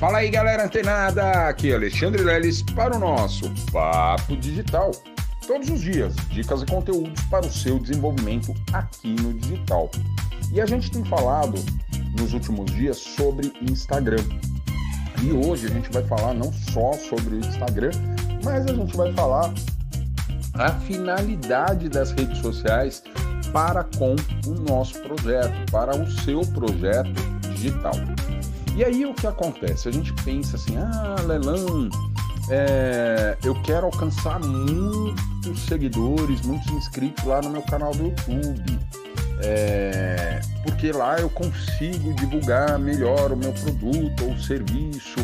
Fala aí, galera antenada! Aqui é Alexandre Leles para o nosso Papo Digital. Todos os dias, dicas e conteúdos para o seu desenvolvimento aqui no digital. E a gente tem falado nos últimos dias sobre Instagram. E hoje a gente vai falar não só sobre o Instagram, mas a gente vai falar a finalidade das redes sociais para com o nosso projeto, para o seu projeto digital. E aí o que acontece? A gente pensa assim, ah, Leilão, é, eu quero alcançar muitos seguidores, muitos inscritos lá no meu canal do YouTube. É, porque lá eu consigo divulgar melhor o meu produto ou serviço,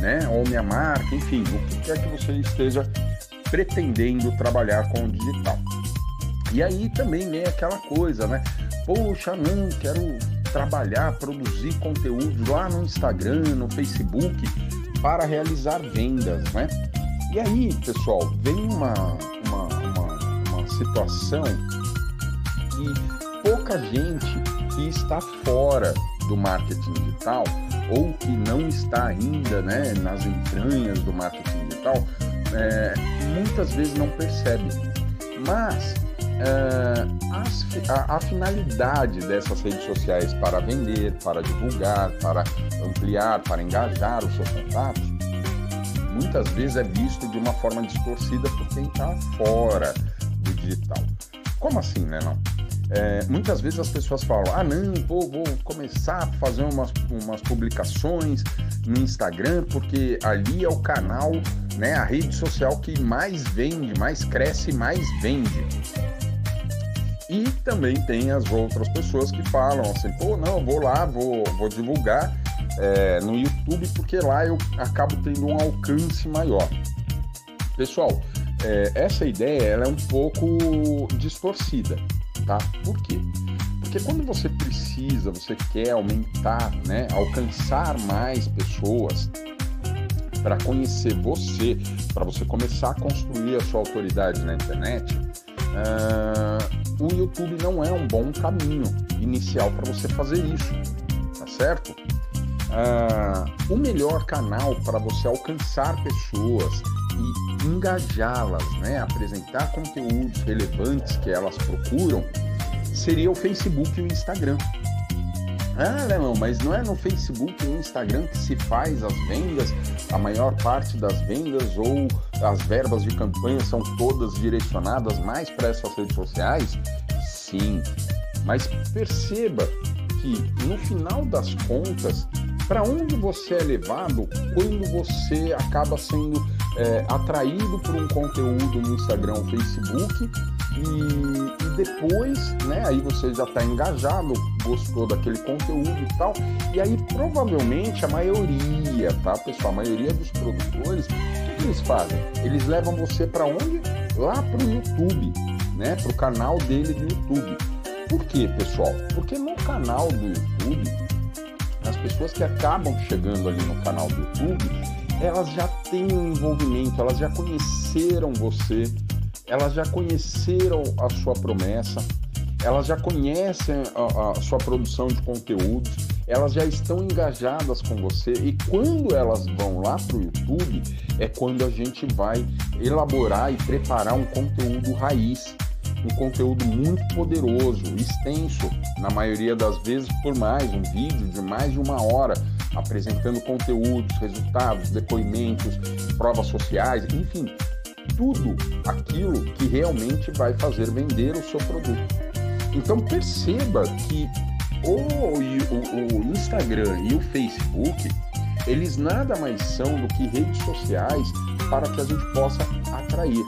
né? Ou minha marca, enfim, o que quer que você esteja pretendendo trabalhar com o digital. E aí também vem aquela coisa, né? Poxa, não, quero trabalhar, produzir conteúdo lá no Instagram, no Facebook para realizar vendas, né? E aí, pessoal, vem uma, uma, uma, uma situação que pouca gente que está fora do marketing digital ou que não está ainda né, nas entranhas do marketing digital, é, muitas vezes não percebe. Mas é, a, a, finalidade dessas redes sociais para vender, para divulgar, para ampliar, para engajar os seus contatos, muitas vezes é visto de uma forma distorcida por quem está fora do digital. Como assim, né? Não? É, muitas vezes as pessoas falam: ah, não, vou, vou começar a fazer umas, umas publicações no Instagram, porque ali é o canal, né, a rede social que mais vende, mais cresce, mais vende. E também tem as outras pessoas que falam assim: pô, não, vou lá, vou, vou divulgar é, no YouTube, porque lá eu acabo tendo um alcance maior. Pessoal, é, essa ideia ela é um pouco distorcida tá? Por quê? Porque quando você precisa, você quer aumentar, né, alcançar mais pessoas para conhecer você, para você começar a construir a sua autoridade na internet, uh, o YouTube não é um bom caminho inicial para você fazer isso, tá certo? Uh, o melhor canal para você alcançar pessoas e engajá-las, né, apresentar conteúdos relevantes que elas procuram, seria o Facebook e o Instagram. Ah, Leão, mas não é no Facebook e no Instagram que se faz as vendas, a maior parte das vendas ou as verbas de campanha são todas direcionadas mais para essas redes sociais? Sim, mas perceba que no final das contas, para onde você é levado quando você acaba sendo é, atraído por um conteúdo no Instagram ou Facebook e, e, depois, né, aí você já está engajado, gostou daquele conteúdo e tal, e aí provavelmente a maioria, tá, pessoal, a maioria dos produtores, o que eles fazem? Eles levam você para onde? Lá para o YouTube, né, para o canal dele do YouTube. Por quê, pessoal? Porque no canal do YouTube, as pessoas que acabam chegando ali no canal do YouTube, elas já têm um envolvimento, elas já conheceram você, elas já conheceram a sua promessa, elas já conhecem a, a, sua produção de conteúdos, elas já estão engajadas com você e quando elas vão lá para o YouTube é quando a gente vai elaborar e preparar um conteúdo raiz, um conteúdo muito poderoso, extenso, na maioria das vezes por mais, um vídeo de mais de uma hora apresentando conteúdos, resultados, depoimentos, provas sociais, enfim, tudo aquilo que realmente vai fazer vender o seu produto. Então perceba que o, o, o Instagram e o Facebook eles nada mais são do que redes sociais para que a gente possa atrair.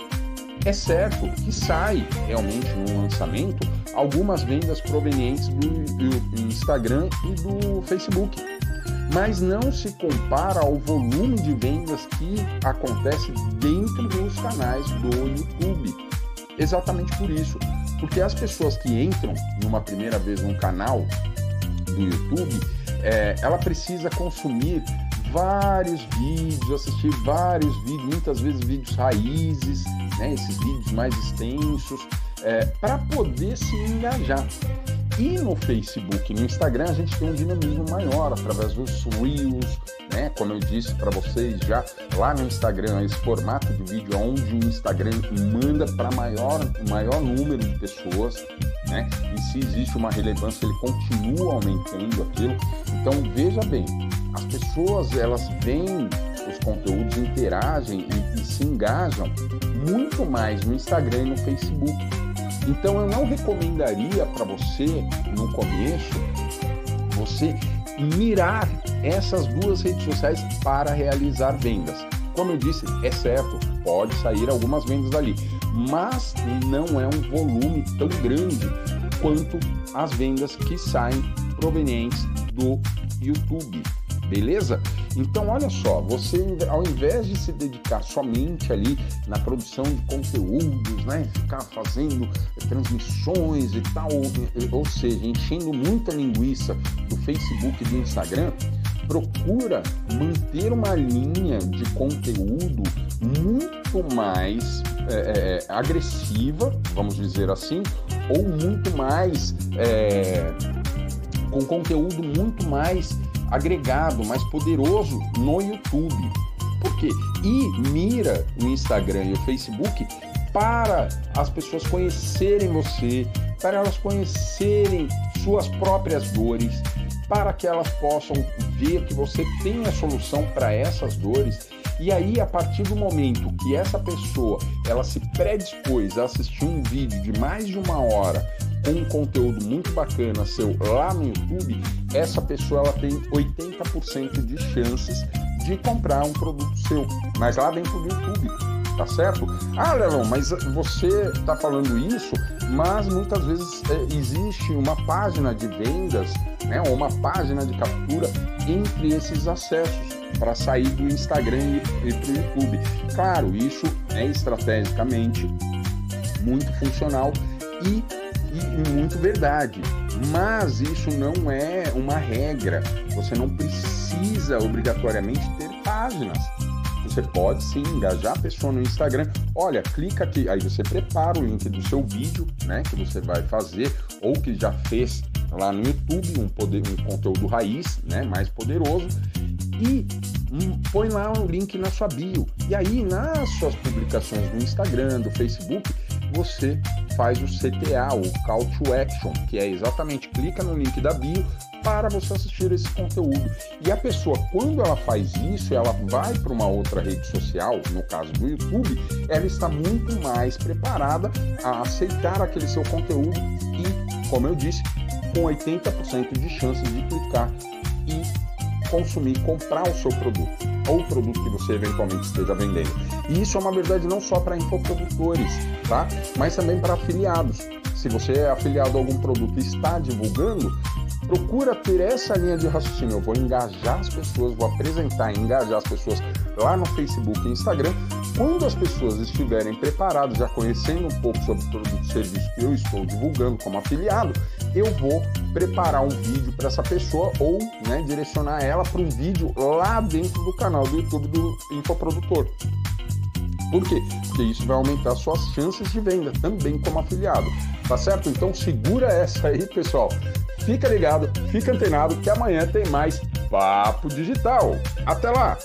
É certo que sai realmente no lançamento algumas vendas provenientes do, do Instagram e do Facebook mas não se compara ao volume de vendas que acontece dentro dos canais do YouTube. Exatamente por isso, porque as pessoas que entram numa primeira vez num canal do YouTube, é, ela precisa consumir vários vídeos, assistir vários vídeos, muitas vezes vídeos raízes, né, esses vídeos mais extensos, é, para poder se engajar. E no Facebook e no Instagram a gente tem um dinamismo maior através dos Reels, né? Como eu disse para vocês já lá no Instagram, esse formato de vídeo onde o Instagram manda para maior maior número de pessoas, né? E se existe uma relevância, ele continua aumentando aquilo. Então veja bem, as pessoas elas veem os conteúdos, interagem e, e se engajam muito mais no Instagram e no Facebook. Então eu não recomendaria para você no começo você mirar essas duas redes sociais para realizar vendas. Como eu disse, é certo, pode sair algumas vendas dali, mas não é um volume tão grande quanto as vendas que saem provenientes do YouTube. Beleza? Então, olha só, você ao invés de se dedicar somente ali na produção de conteúdos, né, ficar fazendo transmissões e tal, ou seja, enchendo muita linguiça do Facebook e do Instagram, procura manter uma linha de conteúdo muito mais é, é, agressiva, vamos dizer assim, ou muito mais é, com conteúdo muito mais agregado, mais poderoso no YouTube. Por quê? E mira o Instagram e o Facebook para as pessoas conhecerem você, para elas conhecerem suas próprias dores, para que elas possam ver que você tem a solução para essas dores. E aí, a partir do momento que essa pessoa ela se predispôs a assistir um vídeo de mais de uma hora um conteúdo muito bacana seu lá no YouTube, essa pessoa ela tem 80% de chances de comprar um produto seu, mas lá dentro do YouTube, tá certo? Ah, Lelão, mas você está falando isso, mas muitas vezes é, existe uma página de vendas, né, ou uma página de captura entre esses acessos para sair do Instagram e para o YouTube. Claro, isso é estrategicamente muito funcional e e muito verdade. Mas isso não é uma regra. Você não precisa obrigatoriamente ter páginas. Você pode sim engajar a pessoa no Instagram. Olha, clica aqui, aí você prepara o link do seu vídeo, né, que você vai fazer ou que já fez lá no YouTube, um poder, um conteúdo raiz, né, mais poderoso e um, põe lá um link na sua bio. E aí nas suas publicações no Instagram, do Facebook, você faz o CTA, o Call to Action, que é exatamente clica no link da bio para você assistir esse conteúdo. E a pessoa, quando ela faz isso, ela vai para uma outra rede social, no caso do YouTube, ela está muito mais preparada a aceitar aquele seu conteúdo e, como eu disse, com 80% de chances de clicar e consumir, comprar o seu produto ou o produto que você eventualmente esteja vendendo. E isso é uma verdade não só para infoprodutores, tá? Mas também para afiliados. Se você é afiliado a algum produto e está divulgando, procura ter essa linha de raciocínio. Eu vou engajar as pessoas, vou apresentar, engajar as pessoas lá no Facebook e Instagram. Quando as pessoas estiverem preparadas, já conhecendo um pouco sobre o produto e serviço que eu estou divulgando como afiliado, eu vou preparar um vídeo para essa pessoa ou né, direcionar ela para um vídeo lá dentro do canal do YouTube do Infoprodutor. Por quê? Porque isso vai aumentar suas chances de venda também como afiliado. Tá certo? Então segura essa aí, pessoal. Fica ligado, fica antenado que amanhã tem mais Papo Digital. Até lá!